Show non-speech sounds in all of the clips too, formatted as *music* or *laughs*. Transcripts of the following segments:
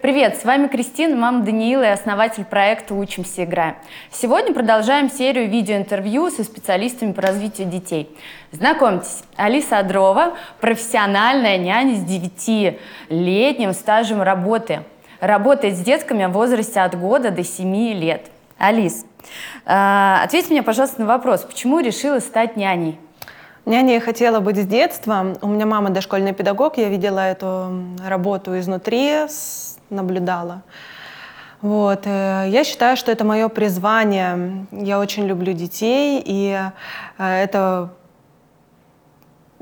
Привет, с вами Кристина, мама Даниила и основатель проекта «Учимся, играем». Сегодня продолжаем серию видеоинтервью со специалистами по развитию детей. Знакомьтесь, Алиса Адрова, профессиональная няня с 9-летним стажем работы. Работает с детками в возрасте от года до 7 лет. Алис, э, ответь мне, пожалуйста, на вопрос, почему решила стать няней? Я хотела быть с детства. У меня мама дошкольный педагог, я видела эту работу изнутри, наблюдала. Вот. Э, я считаю, что это мое призвание. Я очень люблю детей, и э, это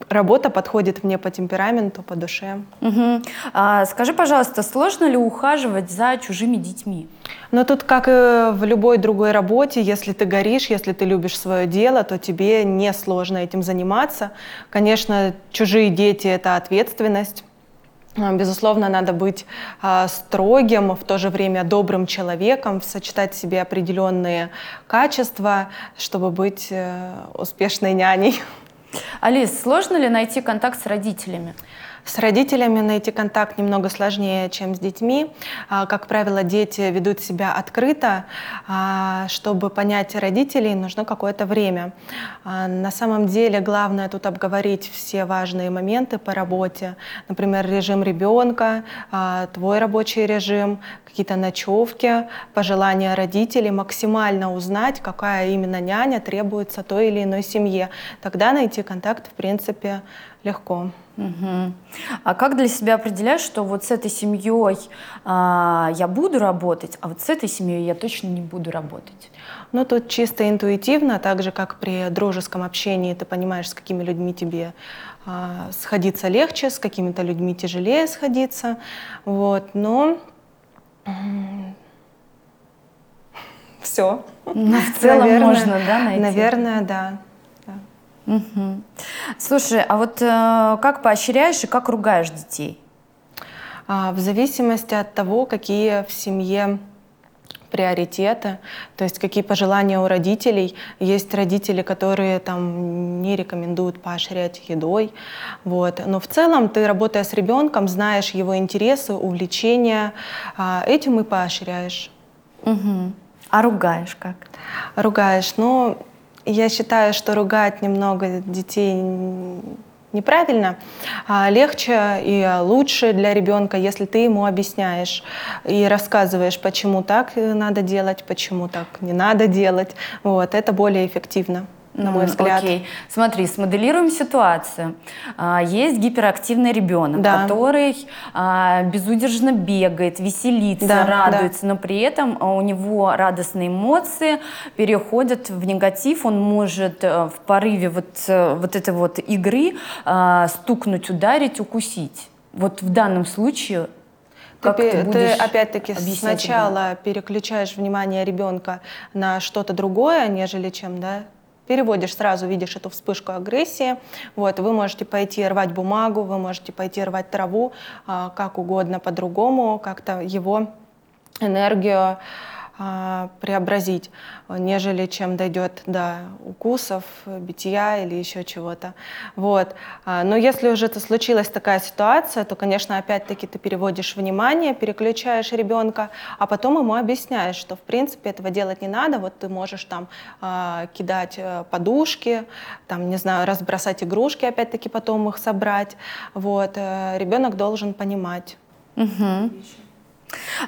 работа подходит мне по темпераменту, по душе. Угу. А, скажи, пожалуйста, сложно ли ухаживать за чужими детьми? Но тут, как и в любой другой работе, если ты горишь, если ты любишь свое дело, то тебе не сложно этим заниматься. Конечно, чужие дети — это ответственность. А, безусловно, надо быть а, строгим, в то же время добрым человеком, сочетать в себе определенные качества, чтобы быть э, успешной няней. Алис, сложно ли найти контакт с родителями? С родителями найти контакт немного сложнее, чем с детьми. А, как правило, дети ведут себя открыто. А, чтобы понять родителей, нужно какое-то время. А, на самом деле главное тут обговорить все важные моменты по работе. Например, режим ребенка, твой рабочий режим, какие-то ночевки, пожелания родителей, максимально узнать, какая именно няня требуется той или иной семье. Тогда найти контакт, в принципе, легко. Угу. А как для себя определяешь, что вот с этой семьей а, я буду работать, а вот с этой семьей я точно не буду работать? Ну, тут чисто интуитивно, так же, как при дружеском общении, ты понимаешь, с какими людьми тебе а, сходиться легче, с какими-то людьми тяжелее сходиться. Вот, но *laughs* все. Ну, в целом наверное, можно, да, найти? Наверное, да. Угу. Слушай, а вот э, как поощряешь и как ругаешь детей? А, в зависимости от того, какие в семье приоритеты, то есть какие пожелания у родителей. Есть родители, которые там не рекомендуют поощрять едой. Вот. Но в целом ты, работая с ребенком, знаешь его интересы, увлечения, а, этим и поощряешь. Угу. А ругаешь как? Ругаешь. Ну, я считаю, что ругать немного детей неправильно. А легче и лучше для ребенка, если ты ему объясняешь и рассказываешь, почему так надо делать, почему так не надо делать. Вот, это более эффективно на мой взгляд. Окей. Смотри, смоделируем ситуацию. А, есть гиперактивный ребенок, да. который а, безудержно бегает, веселится, да, радуется, да. но при этом у него радостные эмоции переходят в негатив. Он может э, в порыве вот, э, вот этой вот игры а, стукнуть, ударить, укусить. Вот в данном случае как ты, ты, ты опять-таки сначала ребенку? переключаешь внимание ребенка на что-то другое, нежели чем, да, переводишь, сразу видишь эту вспышку агрессии. Вот, вы можете пойти рвать бумагу, вы можете пойти рвать траву, а, как угодно по-другому, как-то его энергию преобразить, нежели чем дойдет до укусов, битья или еще чего-то. Вот. А, но если уже это случилась такая ситуация, то, конечно, опять-таки ты переводишь внимание, переключаешь ребенка, а потом ему объясняешь, что в принципе этого делать не надо. Вот ты можешь там а, кидать э, подушки, там, не знаю, разбросать игрушки, опять-таки потом их собрать. Вот. Э, ребенок должен понимать. Угу.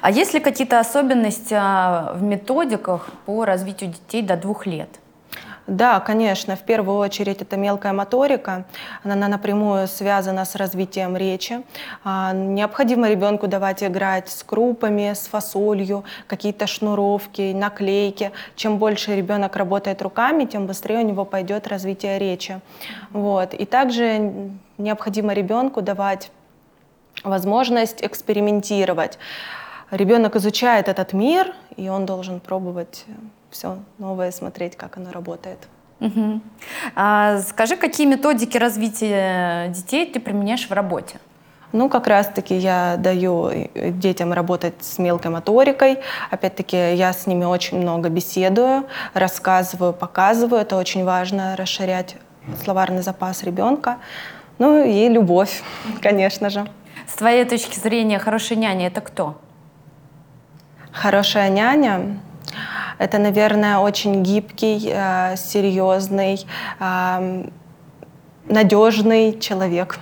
А есть ли какие-то особенности а, в методиках по развитию детей до двух лет? Да, конечно. В первую очередь это мелкая моторика. Она напрямую связана с развитием речи. А, необходимо ребенку давать играть с крупами, с фасолью, какие-то шнуровки, наклейки. Чем больше ребенок работает руками, тем быстрее у него пойдет развитие речи. Вот. И также необходимо ребенку давать возможность экспериментировать. Ребенок изучает этот мир, и он должен пробовать все новое, смотреть, как оно работает. Угу. А скажи, какие методики развития детей ты применяешь в работе? Ну, как раз-таки я даю детям работать с мелкой моторикой. Опять-таки, я с ними очень много беседую, рассказываю, показываю. Это очень важно, расширять словарный запас ребенка. Ну и любовь, *laughs* конечно же. С твоей точки зрения, хорошая няня — это кто? Хорошая няня – это, наверное, очень гибкий, э, серьезный, э, надежный человек.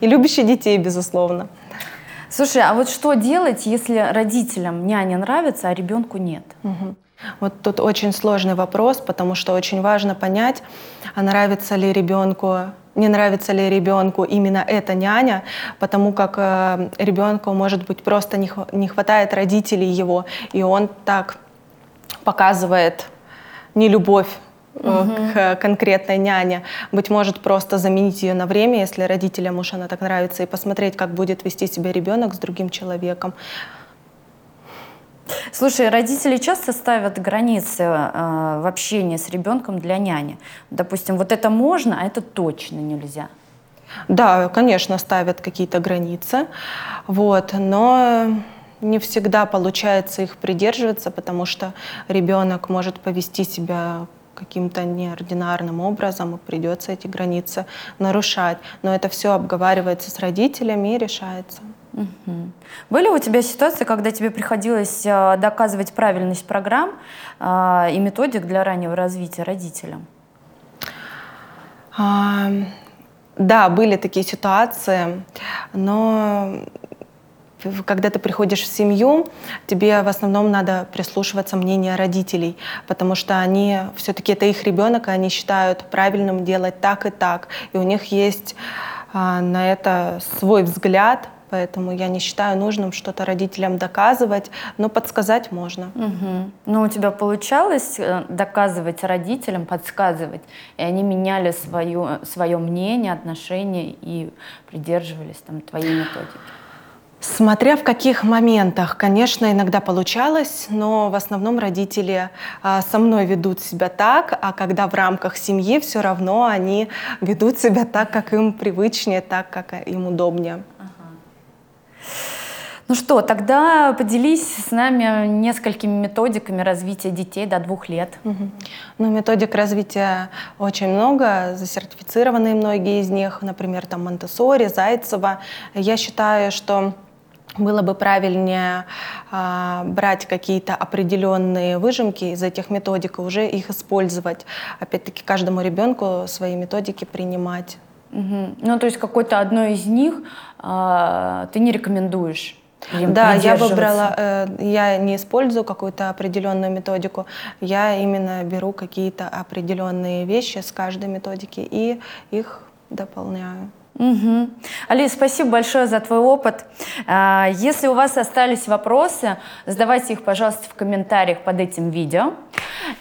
И любящий детей, безусловно. Слушай, а вот что делать, если родителям няня нравится, а ребенку нет? Угу. Вот тут очень сложный вопрос, потому что очень важно понять, а нравится ли ребенку, не нравится ли ребенку именно эта няня, потому как э, ребенку, может быть, просто не, не хватает родителей его, и он так показывает нелюбовь угу. к конкретной няне. Быть может, просто заменить ее на время, если родителям уж она так нравится, и посмотреть, как будет вести себя ребенок с другим человеком. Слушай, родители часто ставят границы э, в общении с ребенком для няни. Допустим, вот это можно, а это точно нельзя. Да, конечно, ставят какие-то границы, вот, но не всегда получается их придерживаться, потому что ребенок может повести себя каким-то неординарным образом, и придется эти границы нарушать. Но это все обговаривается с родителями и решается. Угу. Были у тебя ситуации, когда тебе приходилось э, доказывать правильность программ э, и методик для раннего развития родителям? А, да, были такие ситуации, но когда ты приходишь в семью, тебе в основном надо прислушиваться мнению родителей, потому что они все-таки это их ребенок, и они считают правильным делать так и так, и у них есть а, на это свой взгляд, Поэтому я не считаю нужным что-то родителям доказывать, но подсказать можно. Угу. Но у тебя получалось э, доказывать родителям, подсказывать, и они меняли свое, свое мнение, отношение и придерживались там, твоей методики? Смотря в каких моментах, конечно, иногда получалось, но в основном родители а, со мной ведут себя так, а когда в рамках семьи, все равно они ведут себя так, как им привычнее, так, как им удобнее. Ну что, тогда поделись с нами несколькими методиками развития детей до двух лет. Угу. Ну, методик развития очень много, засертифицированные многие из них, например, там Монтессори, Зайцева. Я считаю, что было бы правильнее а, брать какие-то определенные выжимки из этих методик и уже их использовать. Опять-таки каждому ребенку свои методики принимать. Угу. Ну, то есть какой-то одной из них а, ты не рекомендуешь? Да, я выбрала, э, я не использую какую-то определенную методику, я именно беру какие-то определенные вещи с каждой методики и их дополняю. Угу. Алис, спасибо большое за твой опыт. А, если у вас остались вопросы, задавайте их, пожалуйста, в комментариях под этим видео.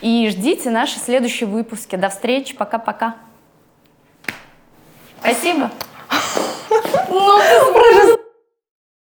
И ждите наши следующие выпуски. До встречи. Пока-пока. Спасибо. Ну,